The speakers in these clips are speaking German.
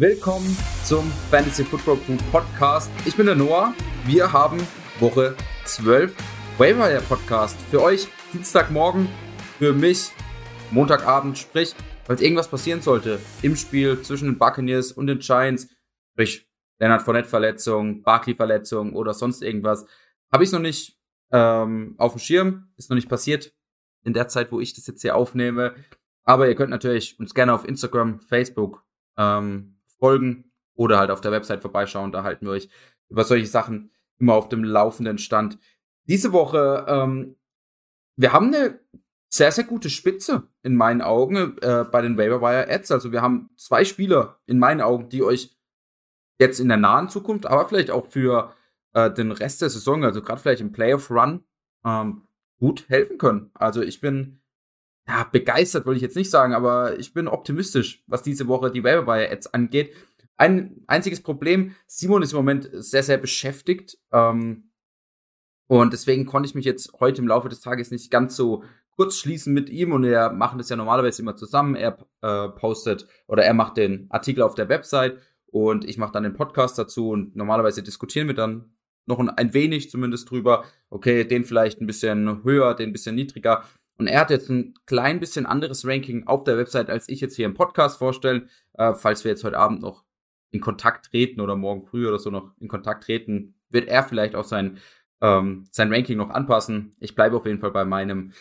willkommen zum Fantasy Football Crew Podcast. Ich bin der Noah. Wir haben Woche 12 Waiver Podcast für euch Dienstagmorgen, für mich Montagabend, sprich, falls irgendwas passieren sollte im Spiel zwischen den Buccaneers und den Giants, sprich Leonard Fournette Verletzung, Barkley Verletzung oder sonst irgendwas, habe ich noch nicht ähm, auf dem Schirm, ist noch nicht passiert in der Zeit, wo ich das jetzt hier aufnehme. Aber ihr könnt natürlich uns gerne auf Instagram, Facebook ähm, folgen oder halt auf der Website vorbeischauen. Da halten wir euch über solche Sachen immer auf dem laufenden Stand. Diese Woche, ähm, wir haben eine sehr, sehr gute Spitze in meinen Augen äh, bei den Waiver Wire Ads. Also wir haben zwei Spieler in meinen Augen, die euch jetzt in der nahen Zukunft, aber vielleicht auch für äh, den Rest der Saison, also gerade vielleicht im Playoff Run, ähm, gut helfen können. Also ich bin ja, begeistert, wollte ich jetzt nicht sagen, aber ich bin optimistisch, was diese Woche die Waiver Wire Ads angeht. Ein einziges Problem, Simon ist im Moment sehr, sehr beschäftigt. Ähm, und deswegen konnte ich mich jetzt heute im Laufe des Tages nicht ganz so kurz schließen mit ihm und er machen das ja normalerweise immer zusammen. Er äh, postet oder er macht den Artikel auf der Website und ich mache dann den Podcast dazu und normalerweise diskutieren wir dann noch ein wenig zumindest drüber. Okay, den vielleicht ein bisschen höher, den ein bisschen niedriger. Und er hat jetzt ein klein bisschen anderes Ranking auf der Website, als ich jetzt hier im Podcast vorstellen. Äh, falls wir jetzt heute Abend noch in Kontakt treten oder morgen früh oder so noch in Kontakt treten, wird er vielleicht auch sein, ähm, sein Ranking noch anpassen. Ich bleibe auf jeden Fall bei meinem.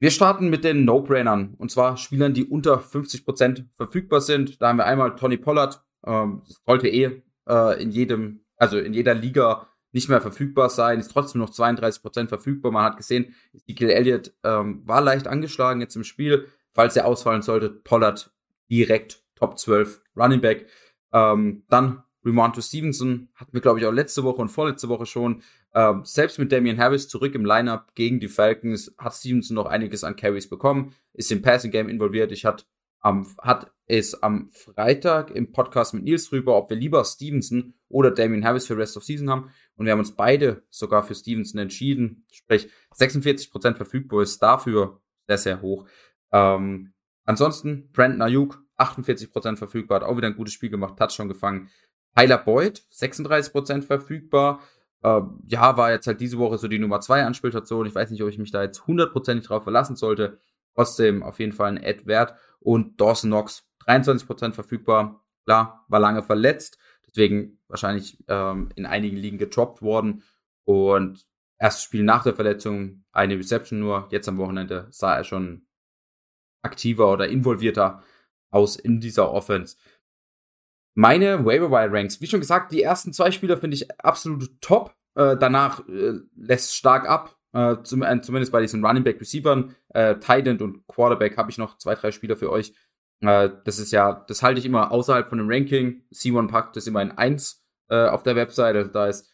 Wir starten mit den No-Brainern und zwar Spielern, die unter 50% verfügbar sind. Da haben wir einmal Tony Pollard, ähm, sollte eh äh, in jedem, also in jeder Liga nicht mehr verfügbar sein, ist trotzdem noch 32% verfügbar. Man hat gesehen, Ezekiel Elliott ähm, war leicht angeschlagen jetzt im Spiel. Falls er ausfallen sollte, Pollard direkt Top 12 Running Back. Ähm, dann Remonto Stevenson hatten wir, glaube ich, auch letzte Woche und vorletzte Woche schon. Ähm, selbst mit Damian Harris zurück im Lineup gegen die Falcons hat Stevenson noch einiges an Carries bekommen, ist im Passing Game involviert. Ich hatte am, hat es am Freitag im Podcast mit Nils drüber, ob wir lieber Stevenson oder Damian Harris für Rest of Season haben. Und wir haben uns beide sogar für Stevenson entschieden. Sprich, 46% verfügbar ist dafür sehr, sehr hoch. Ähm, ansonsten, Brandon Ayuk, 48% verfügbar, hat auch wieder ein gutes Spiel gemacht, Touchdown gefangen. Tyler Boyd, 36% verfügbar. Äh, ja, war jetzt halt diese Woche so die Nummer 2 Anspielstation. Ich weiß nicht, ob ich mich da jetzt hundertprozentig drauf verlassen sollte. Trotzdem auf jeden Fall ein Ad wert. Und Dawson Knox, 23% verfügbar. Klar, war lange verletzt. Deswegen wahrscheinlich ähm, in einigen Ligen getroppt worden. Und erstes Spiel nach der Verletzung, eine Reception nur. Jetzt am Wochenende sah er schon aktiver oder involvierter aus in dieser Offense. Meine Waiver Ranks, wie schon gesagt, die ersten zwei Spieler finde ich absolut top. Äh, danach äh, lässt stark ab. Äh, zum, äh, zumindest bei diesen Running Back Receivern, äh, Tight End und Quarterback habe ich noch zwei, drei Spieler für euch. Äh, das ist ja, das halte ich immer außerhalb von dem Ranking. Simon packt das immer in 1 äh, auf der Webseite. Da ist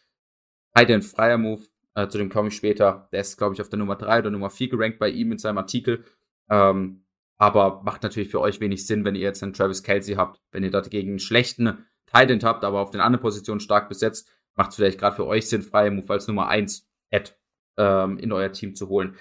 Tight End freier Move. Äh, zu dem komme ich später. Der ist, glaube ich, auf der Nummer 3 oder Nummer 4 gerankt bei ihm in seinem Artikel. Ähm, aber macht natürlich für euch wenig Sinn, wenn ihr jetzt einen Travis Kelsey habt. Wenn ihr dagegen einen schlechten Tight End habt, aber auf den anderen Positionen stark besetzt, macht es vielleicht gerade für euch Sinn, freie Move als Nummer 1 Ad ähm, in euer Team zu holen.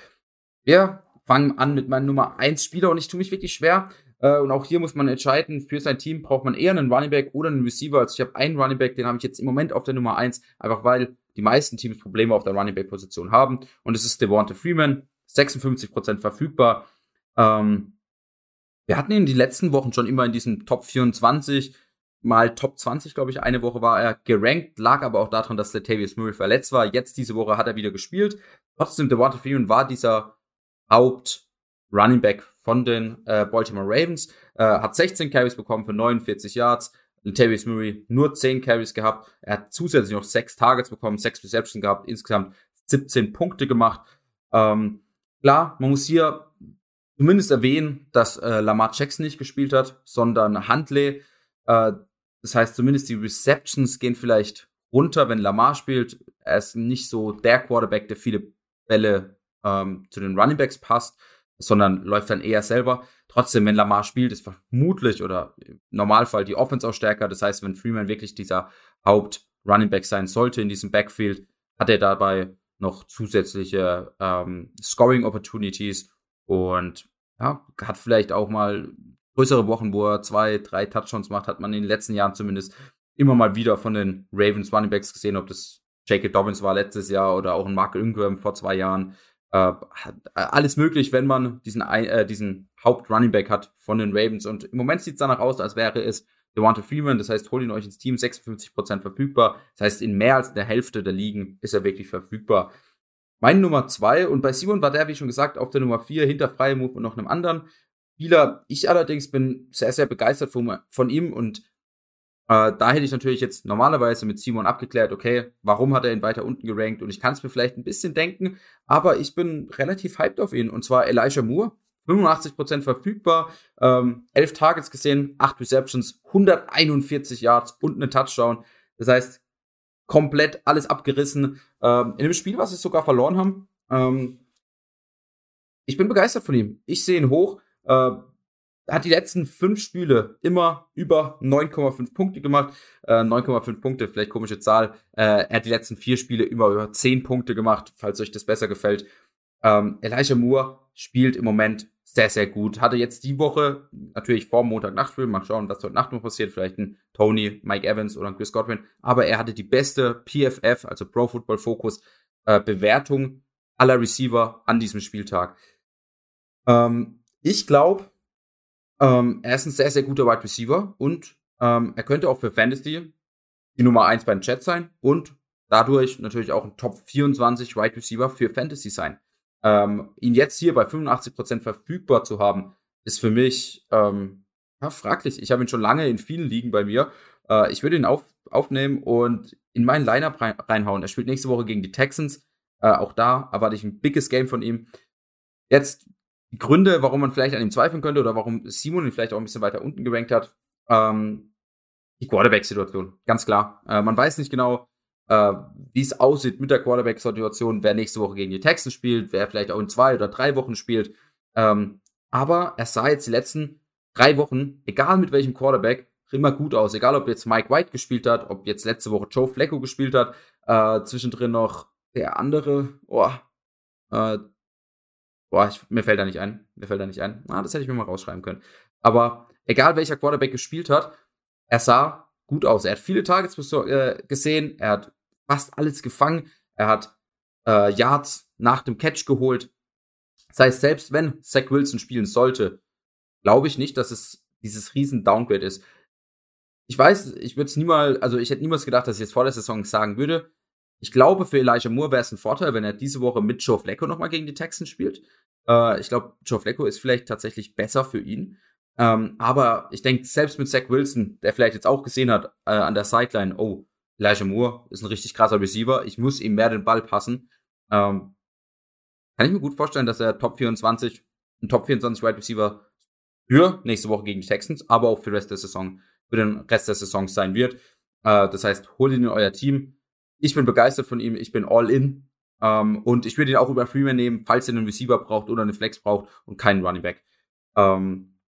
Wir fangen an mit meinem Nummer 1 Spieler und ich tue mich wirklich schwer. Äh, und auch hier muss man entscheiden, für sein Team braucht man eher einen Running Back oder einen Receiver. Also ich habe einen Running Back, den habe ich jetzt im Moment auf der Nummer 1, einfach weil die meisten Teams Probleme auf der Running Back Position haben. Und es ist Devonta Freeman, 56% verfügbar. Ähm, wir hatten ihn die letzten Wochen schon immer in diesem Top 24, mal Top 20, glaube ich. Eine Woche war er gerankt, lag aber auch daran, dass Latavius Murray verletzt war. Jetzt diese Woche hat er wieder gespielt. Trotzdem, Devonta Freeman war dieser Haupt Running Back von den äh, Baltimore Ravens, äh, hat 16 Carries bekommen für 49 Yards. Latavius Murray nur 10 Carries gehabt. Er hat zusätzlich noch 6 Targets bekommen, 6 Receptions gehabt, insgesamt 17 Punkte gemacht. Ähm, klar, man muss hier zumindest erwähnen, dass äh, Lamar Jackson nicht gespielt hat, sondern Huntley. Äh, das heißt, zumindest die Receptions gehen vielleicht runter, wenn Lamar spielt. Er ist nicht so der Quarterback, der viele Bälle ähm, zu den Running Backs passt, sondern läuft dann eher selber. Trotzdem, wenn Lamar spielt, ist vermutlich oder im Normalfall die Offense auch stärker. Das heißt, wenn Freeman wirklich dieser Haupt-Running Back sein sollte in diesem Backfield, hat er dabei noch zusätzliche ähm, Scoring Opportunities und ja, hat vielleicht auch mal größere Wochen, wo er zwei, drei Touchdowns macht, hat man in den letzten Jahren zumindest immer mal wieder von den Ravens Running Backs gesehen, ob das J.K. Dobbins war letztes Jahr oder auch ein Mark Ingram vor zwei Jahren. Äh, alles möglich, wenn man diesen, äh, diesen Haupt-Running Back hat von den Ravens. Und im Moment sieht es danach aus, als wäre es Devonta Freeman. Das heißt, holt ihn euch ins Team, 56% verfügbar. Das heißt, in mehr als der Hälfte der Ligen ist er wirklich verfügbar. Mein Nummer zwei, und bei Simon war der, wie schon gesagt, auf der Nummer vier hinter Freie und noch einem anderen Spieler. Ich allerdings bin sehr, sehr begeistert von, von ihm und äh, da hätte ich natürlich jetzt normalerweise mit Simon abgeklärt, okay, warum hat er ihn weiter unten gerankt? Und ich kann es mir vielleicht ein bisschen denken, aber ich bin relativ hyped auf ihn. Und zwar Elijah Moore, 85% verfügbar, ähm, 11 Targets gesehen, 8 Receptions, 141 Yards und einen Touchdown. Das heißt, komplett alles abgerissen. Ähm, in dem Spiel, was sie sogar verloren haben. Ähm, ich bin begeistert von ihm. Ich sehe ihn hoch. Äh, hat die letzten fünf Spiele immer über 9,5 Punkte gemacht. Äh, 9,5 Punkte, vielleicht komische Zahl. Äh, er hat die letzten vier Spiele immer über 10 Punkte gemacht, falls euch das besser gefällt. Ähm, Elijah Moore spielt im Moment sehr, sehr gut. Hatte jetzt die Woche natürlich vor Montag-Nachtspiel. Mal schauen, was heute Nacht noch passiert. Vielleicht ein Tony, Mike Evans oder ein Chris Godwin. Aber er hatte die beste PFF, also Pro Football Focus, äh, Bewertung aller Receiver an diesem Spieltag. Ähm, ich glaube, ähm, er ist ein sehr, sehr guter Wide Receiver und ähm, er könnte auch für Fantasy die Nummer 1 beim Chat sein und dadurch natürlich auch ein Top 24 Wide Receiver für Fantasy sein. Ähm, ihn jetzt hier bei 85% verfügbar zu haben, ist für mich ähm, ja, fraglich. Ich habe ihn schon lange in vielen Ligen bei mir. Äh, ich würde ihn auf, aufnehmen und in meinen Lineup rein, reinhauen. Er spielt nächste Woche gegen die Texans. Äh, auch da erwarte ich ein biggest Game von ihm. Jetzt Gründe, warum man vielleicht an ihm zweifeln könnte oder warum Simon ihn vielleicht auch ein bisschen weiter unten gerankt hat. Ähm, die Quarterback-Situation, ganz klar. Äh, man weiß nicht genau, äh, wie es aussieht mit der Quarterback-Situation, wer nächste Woche gegen die Texans spielt, wer vielleicht auch in zwei oder drei Wochen spielt. Ähm, aber er sah jetzt die letzten drei Wochen, egal mit welchem Quarterback, immer gut aus. Egal, ob jetzt Mike White gespielt hat, ob jetzt letzte Woche Joe Flacco gespielt hat, äh, zwischendrin noch der andere, oh, äh, boah, ich, mir fällt da nicht ein. Mir fällt da nicht ein. Ah, das hätte ich mir mal rausschreiben können. Aber egal welcher Quarterback gespielt hat, er sah gut aus. Er hat viele Targets äh, gesehen, er hat fast alles gefangen, er hat äh, Yards nach dem Catch geholt. Das heißt, selbst wenn Zach Wilson spielen sollte, glaube ich nicht, dass es dieses riesen Downgrade ist. Ich weiß, ich würde es niemals, also ich hätte niemals gedacht, dass ich jetzt vor der Saison sagen würde, ich glaube, für Elijah Moore wäre es ein Vorteil, wenn er diese Woche mit Joe Flacco nochmal gegen die Texans spielt. Äh, ich glaube, Joe Flacco ist vielleicht tatsächlich besser für ihn. Ähm, aber ich denke, selbst mit Zach Wilson, der vielleicht jetzt auch gesehen hat äh, an der Sideline, oh, Elijah Moore ist ein richtig krasser Receiver, ich muss ihm mehr den Ball passen. Ähm, kann ich mir gut vorstellen, dass er Top 24, ein Top 24 Wide Receiver für nächste Woche gegen die Texans, aber auch für den Rest der Saison, für den Rest der Saison sein wird. Äh, das heißt, holt ihn in euer Team ich bin begeistert von ihm, ich bin all in. Ähm, und ich würde ihn auch über Freeman nehmen, falls ihr einen Receiver braucht oder eine Flex braucht und keinen Running Back. Ähm,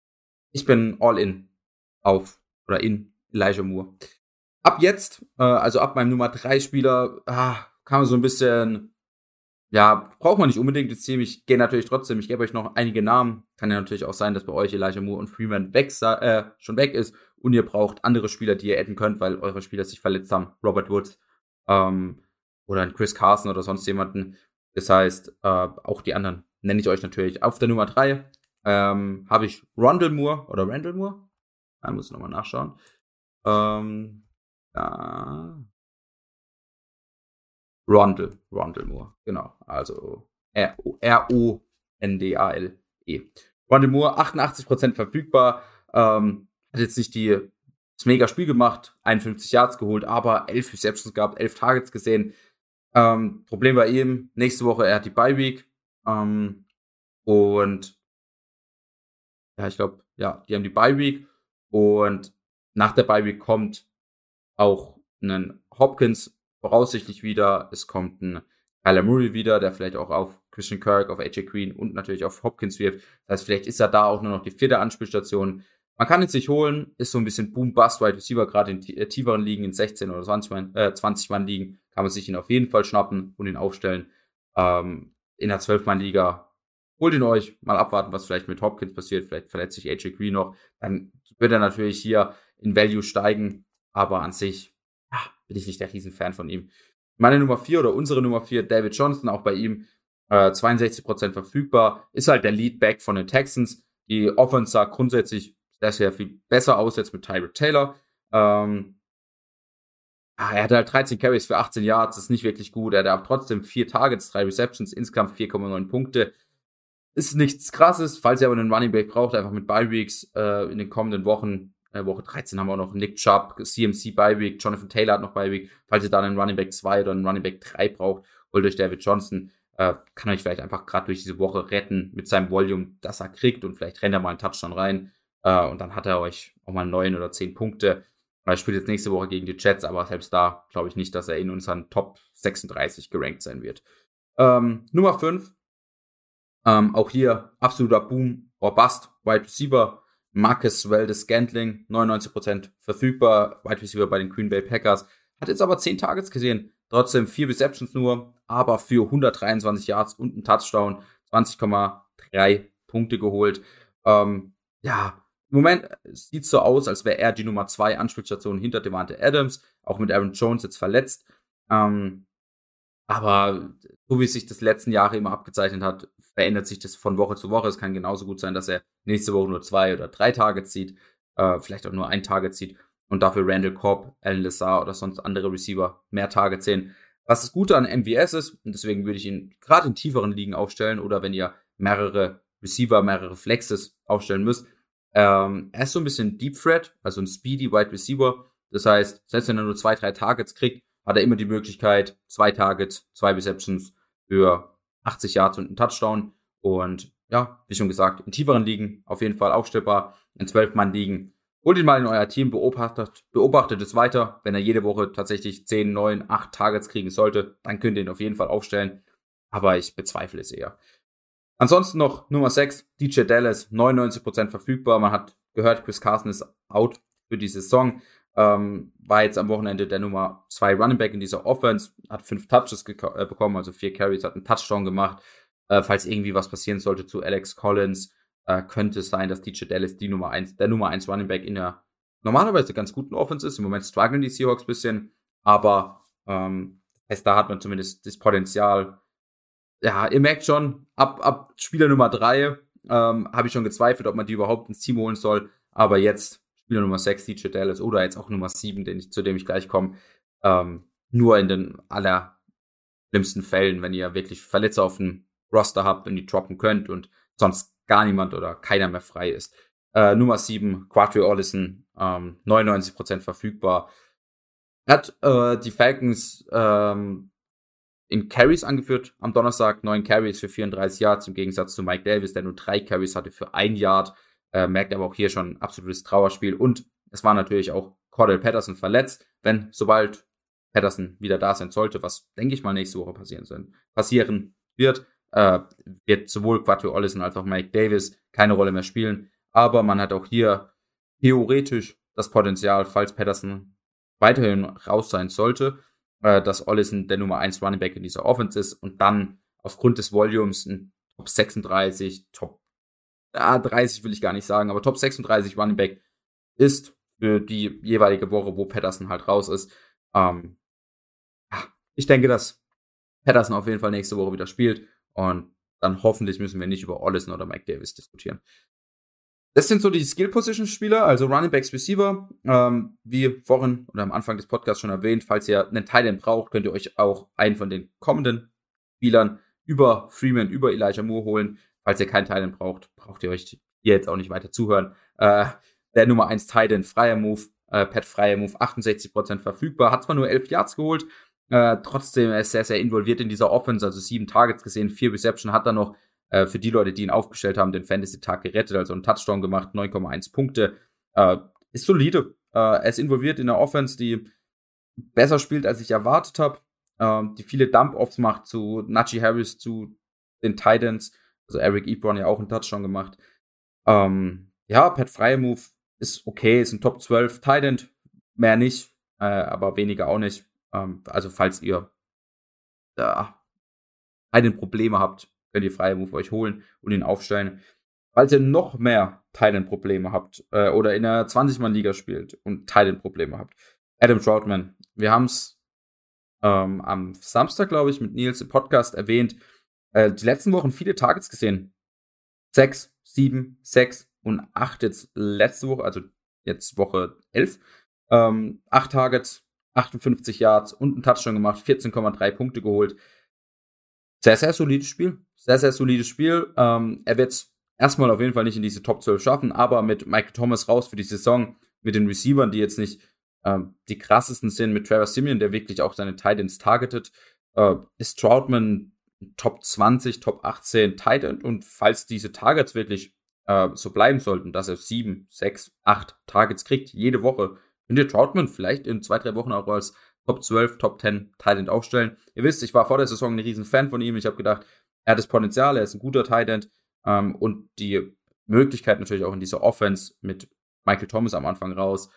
ich bin all in auf oder in Elijah Moore. Ab jetzt, äh, also ab meinem Nummer 3 Spieler, ah, kann man so ein bisschen, ja, braucht man nicht unbedingt das Team. Ich gehe natürlich trotzdem, ich gebe euch noch einige Namen. Kann ja natürlich auch sein, dass bei euch Elijah Moore und Freeman weg, äh, schon weg ist und ihr braucht andere Spieler, die ihr adden könnt, weil eure Spieler sich verletzt haben. Robert Woods, ähm, oder ein Chris Carson oder sonst jemanden. Das heißt, äh, auch die anderen nenne ich euch natürlich. Auf der Nummer 3 ähm, habe ich Rondell Moore oder Randall Moore. Da muss ich nochmal nachschauen. Ähm, ja. Rondell, Rondell Moore, genau. Also R-O-N-D-A-L-E. Rondell Moore, 88% verfügbar. Ähm, hat jetzt nicht die das mega Spiel gemacht, 51 Yards geholt, aber 11 Receptions gehabt, 11 Targets gesehen. Ähm, Problem bei ihm, nächste Woche, er hat die Bye Week. Ähm, und ja, ich glaube, ja, die haben die Bye Week. Und nach der Bye Week kommt auch ein Hopkins voraussichtlich wieder. Es kommt ein Kyler Murray wieder, der vielleicht auch auf Christian Kirk, auf AJ Green und natürlich auf Hopkins wirft. Das heißt, vielleicht ist er da auch nur noch die vierte Anspielstation. Man kann es sich holen, ist so ein bisschen Boom-Bust, Wide Receiver, gerade in äh, tieferen Ligen, in 16 oder 20 Mann, äh, 20 Mann Ligen, kann man sich ihn auf jeden Fall schnappen und ihn aufstellen. Ähm, in der 12 Mann Liga holt ihn euch, mal abwarten, was vielleicht mit Hopkins passiert. Vielleicht verletzt sich AJ Green noch. Dann wird er natürlich hier in Value steigen. Aber an sich ja, bin ich nicht der Riesenfan von ihm. Meine Nummer 4 oder unsere Nummer 4, David Johnson, auch bei ihm äh, 62% verfügbar, ist halt der Leadback von den Texans. Die Offense sah grundsätzlich sehr, sehr viel besser aus jetzt mit Tyrod Taylor. Ähm, ah, er hatte halt 13 Carries für 18 Yards, das ist nicht wirklich gut. Er hat trotzdem vier Targets, drei Receptions, insgesamt 4,9 Punkte. Ist nichts krasses, falls ihr aber einen Running Back braucht, einfach mit Bye Weeks äh, in den kommenden Wochen. Äh, Woche 13 haben wir auch noch Nick Chubb, CMC Bye Week, Jonathan Taylor hat noch Bye Week. Falls ihr da einen Running Back 2 oder einen Running Back 3 braucht, holt euch David Johnson. Äh, kann euch vielleicht einfach gerade durch diese Woche retten mit seinem Volume, das er kriegt und vielleicht rennt er mal einen Touchdown rein. Äh, und dann hat er euch auch mal neun oder zehn Punkte. Er spielt jetzt nächste Woche gegen die Jets, aber selbst da glaube ich nicht, dass er in unseren Top 36 gerankt sein wird. Ähm, Nummer 5. Ähm, auch hier absoluter Boom or Bust. Wide Receiver. Marcus Weldes Scantling, 99% verfügbar. Wide Receiver bei den Green Bay Packers. Hat jetzt aber 10 Targets gesehen. Trotzdem 4 Receptions nur, aber für 123 Yards und einen Touchdown 20,3 Punkte geholt. Ähm, ja, im Moment sieht es so aus, als wäre er die Nummer zwei Anspielstation hinter Devante Adams, auch mit Aaron Jones jetzt verletzt. Ähm, aber so wie es sich das letzten Jahre immer abgezeichnet hat, verändert sich das von Woche zu Woche. Es kann genauso gut sein, dass er nächste Woche nur zwei oder drei Tage zieht, äh, vielleicht auch nur ein Tage zieht und dafür Randall Cobb, Alan Lazar oder sonst andere Receiver mehr Tage sehen. Was das Gute an MVS ist, und deswegen würde ich ihn gerade in tieferen Ligen aufstellen oder wenn ihr mehrere Receiver, mehrere Flexes aufstellen müsst, ähm, er ist so ein bisschen Deep Threat, also ein Speedy Wide Receiver. Das heißt, selbst wenn er nur zwei, drei Targets kriegt, hat er immer die Möglichkeit, zwei Targets, zwei Receptions für 80 Yards und einen Touchdown. Und ja, wie schon gesagt, in tieferen Ligen auf jeden Fall aufstellbar. In 12 Mann Ligen. Holt ihn mal in euer Team, beobachtet, beobachtet es weiter. Wenn er jede Woche tatsächlich 10, 9, 8 Targets kriegen sollte, dann könnt ihr ihn auf jeden Fall aufstellen. Aber ich bezweifle es eher. Ansonsten noch Nummer 6, DJ Dallas, 99% verfügbar. Man hat gehört, Chris Carson ist out für die Saison. Ähm, war jetzt am Wochenende der Nummer 2 Running Back in dieser Offense, hat fünf Touches äh, bekommen, also vier Carries, hat einen Touchdown gemacht. Äh, falls irgendwie was passieren sollte zu Alex Collins, äh, könnte es sein, dass DJ Dallas die Nummer 1, der Nummer 1 Running Back in der normalerweise ganz guten Offense ist. Im Moment strugglen die Seahawks ein bisschen, aber ähm, da hat man zumindest das Potenzial, ja, ihr merkt schon, ab, ab Spieler Nummer drei ähm, habe ich schon gezweifelt, ob man die überhaupt ins Team holen soll. Aber jetzt Spieler Nummer 6, DJ Dallas, oder jetzt auch Nummer 7, den ich, zu dem ich gleich komme, ähm, nur in den allerschlimmsten Fällen, wenn ihr wirklich Verletzer auf dem Roster habt und die droppen könnt und sonst gar niemand oder keiner mehr frei ist. Äh, Nummer 7, Quattro Ollison, ähm, 99% verfügbar. Hat äh, die Falcons ähm, in Carries angeführt am Donnerstag. Neun Carries für 34 Yards im Gegensatz zu Mike Davis, der nur drei Carries hatte für ein Yard. Äh, merkt aber auch hier schon ein absolutes Trauerspiel. Und es war natürlich auch Cordell Patterson verletzt. Wenn sobald Patterson wieder da sein sollte, was denke ich mal nächste Woche passieren, soll, passieren wird, äh, wird sowohl Quattro Ollison als auch Mike Davis keine Rolle mehr spielen. Aber man hat auch hier theoretisch das Potenzial, falls Patterson weiterhin raus sein sollte, äh, dass Ollison der Nummer 1 Running Back in dieser Offense ist und dann aufgrund des Volumes ein Top 36, Top ah, 30 will ich gar nicht sagen, aber Top 36 Running Back ist für die jeweilige Woche, wo Patterson halt raus ist. Ähm, ich denke, dass Patterson auf jeden Fall nächste Woche wieder spielt und dann hoffentlich müssen wir nicht über Ollison oder Mike Davis diskutieren. Das sind so die Skill-Position-Spieler, also Running Backs, Receiver. Ähm, wie vorhin oder am Anfang des Podcasts schon erwähnt, falls ihr einen Titan braucht, könnt ihr euch auch einen von den kommenden Spielern über Freeman, über Elijah Moore holen. Falls ihr keinen Titan braucht, braucht ihr euch hier jetzt auch nicht weiter zuhören. Äh, der Nummer 1 Titan, freier Move, äh, Pat freier Move, 68% verfügbar, hat zwar nur 11 Yards geholt, äh, trotzdem er ist sehr, sehr involviert in dieser Offense, also sieben Targets gesehen, vier Reception hat er noch äh, für die Leute, die ihn aufgestellt haben, den Fantasy-Tag gerettet, also einen Touchdown gemacht, 9,1 Punkte. Äh, ist solide. Äh, er ist involviert in einer Offense, die besser spielt, als ich erwartet habe. Äh, die viele Dump-Offs macht zu Najee Harris, zu den Titans. Also Eric Ebron ja auch einen Touchdown gemacht. Ähm, ja, Pat Freimove ist okay, ist ein Top 12 Titan, mehr nicht, äh, aber weniger auch nicht. Ähm, also falls ihr da einen Probleme habt, könnt ihr freie Move euch holen und ihn aufstellen. Falls ihr noch mehr Thailand-Probleme habt äh, oder in einer 20-Mann-Liga spielt und Thailand-Probleme habt, Adam Troutman, wir haben es ähm, am Samstag, glaube ich, mit Nils im Podcast erwähnt, äh, die letzten Wochen viele Targets gesehen. Sechs, sieben, sechs und acht jetzt letzte Woche, also jetzt Woche elf. Ähm, acht Targets, 58 Yards und einen Touchdown gemacht, 14,3 Punkte geholt. Sehr, sehr solides Spiel. Sehr, sehr solides Spiel. Ähm, er wird es erstmal auf jeden Fall nicht in diese Top 12 schaffen, aber mit Michael Thomas raus für die Saison, mit den Receivern, die jetzt nicht ähm, die krassesten sind, mit Trevor Simeon, der wirklich auch seine Titans targetet, äh, ist Troutman Top 20, Top 18 Titan und falls diese Targets wirklich äh, so bleiben sollten, dass er 7, 6, 8 Targets kriegt, jede Woche, könnt ihr Troutman vielleicht in zwei, drei Wochen auch als Top 12, Top 10 Titan aufstellen. Ihr wisst, ich war vor der Saison ein riesen Fan von ihm. Ich habe gedacht, er hat das Potenzial, er ist ein guter Titan ähm, und die Möglichkeit natürlich auch in dieser Offense mit Michael Thomas am Anfang raus,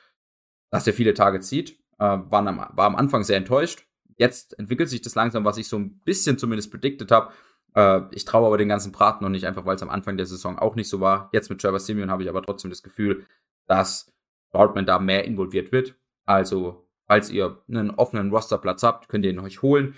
dass er viele Tage zieht. Äh, war, am, war am Anfang sehr enttäuscht. Jetzt entwickelt sich das langsam, was ich so ein bisschen zumindest predicted habe. Äh, ich traue aber den ganzen Braten noch nicht, einfach weil es am Anfang der Saison auch nicht so war. Jetzt mit Trevor Simeon habe ich aber trotzdem das Gefühl, dass Dortmund da mehr involviert wird. Also, falls ihr einen offenen Rosterplatz habt, könnt ihr ihn euch holen.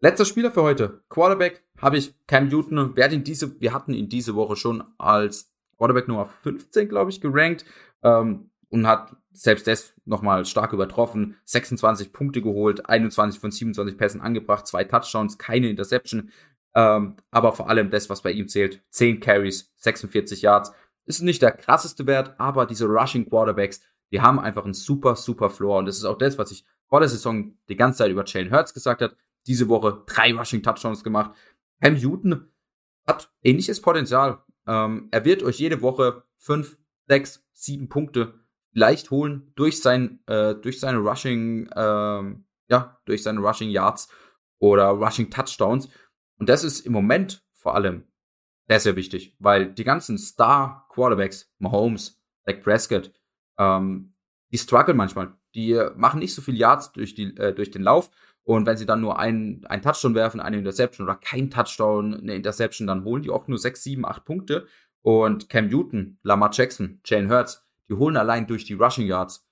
Letzter Spieler für heute. Quarterback habe ich Cam Newton. Wir hatten ihn diese, wir hatten ihn diese Woche schon als Quarterback Nummer 15, glaube ich, gerankt. Ähm, und hat selbst das nochmal stark übertroffen. 26 Punkte geholt, 21 von 27 Pässen angebracht, zwei Touchdowns, keine Interception. Ähm, aber vor allem das, was bei ihm zählt, 10 Carries, 46 Yards. Ist nicht der krasseste Wert, aber diese Rushing Quarterbacks, die haben einfach einen super, super Floor. Und das ist auch das, was ich vor der Saison die ganze Zeit über Jalen Hurts gesagt hat. Diese Woche drei Rushing Touchdowns gemacht. Cam Newton hat ähnliches Potenzial. Ähm, er wird euch jede Woche fünf, sechs, sieben Punkte leicht holen durch sein, äh, durch seine Rushing, ähm, ja, durch seine Rushing Yards oder Rushing Touchdowns. Und das ist im Moment vor allem sehr, sehr wichtig, weil die ganzen Star Quarterbacks, Mahomes, Dak Prescott, ähm, die strugglen manchmal. Die machen nicht so viel Yards durch, die, äh, durch den Lauf. Und wenn sie dann nur einen, einen Touchdown werfen, eine Interception oder kein Touchdown, eine Interception, dann holen die oft nur 6, 7, 8 Punkte. Und Cam Newton, Lamar Jackson, Jalen Hurts, die holen allein durch die Rushing Yards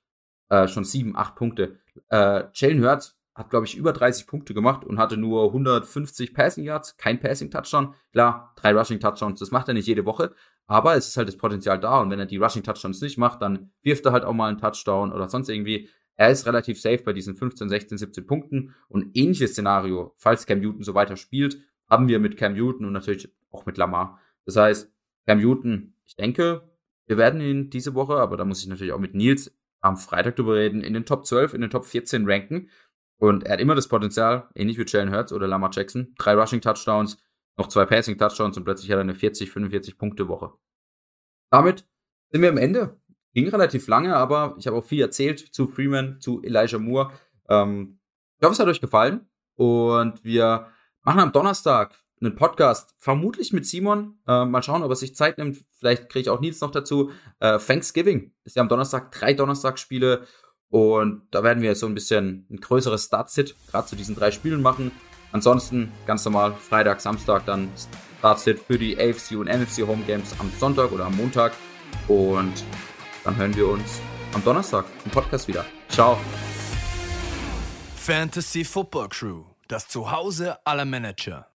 äh, schon sieben, acht Punkte. Äh, Jalen Hurts hat, glaube ich, über 30 Punkte gemacht und hatte nur 150 Passing Yards, kein Passing Touchdown. Klar, drei Rushing Touchdowns, das macht er nicht jede Woche, aber es ist halt das Potenzial da und wenn er die Rushing Touchdowns nicht macht, dann wirft er halt auch mal einen Touchdown oder sonst irgendwie. Er ist relativ safe bei diesen 15, 16, 17 Punkten und ähnliches Szenario, falls Cam Newton so weiter spielt, haben wir mit Cam Newton und natürlich auch mit Lamar. Das heißt, Cam Newton, ich denke, wir werden ihn diese Woche, aber da muss ich natürlich auch mit Nils am Freitag drüber reden, in den Top 12, in den Top 14 ranken. Und er hat immer das Potenzial, ähnlich wie Jalen Hurts oder Lamar Jackson, drei Rushing Touchdowns, noch zwei Passing Touchdowns und plötzlich hat er eine 40, 45 Punkte Woche. Damit sind wir am Ende. Ging relativ lange, aber ich habe auch viel erzählt zu Freeman, zu Elijah Moore. Ähm, ich hoffe, es hat euch gefallen und wir machen am Donnerstag einen Podcast, vermutlich mit Simon. Äh, mal schauen, ob er sich Zeit nimmt. Vielleicht kriege ich auch Nils noch dazu. Äh, Thanksgiving ist ja am Donnerstag, drei Donnerstagsspiele. Und da werden wir so ein bisschen ein größeres Start-Sit gerade zu diesen drei Spielen machen. Ansonsten ganz normal Freitag, Samstag dann Start-Sit für die AFC und NFC Home Games am Sonntag oder am Montag. Und dann hören wir uns am Donnerstag im Podcast wieder. Ciao. Fantasy Football Crew, das Zuhause aller Manager.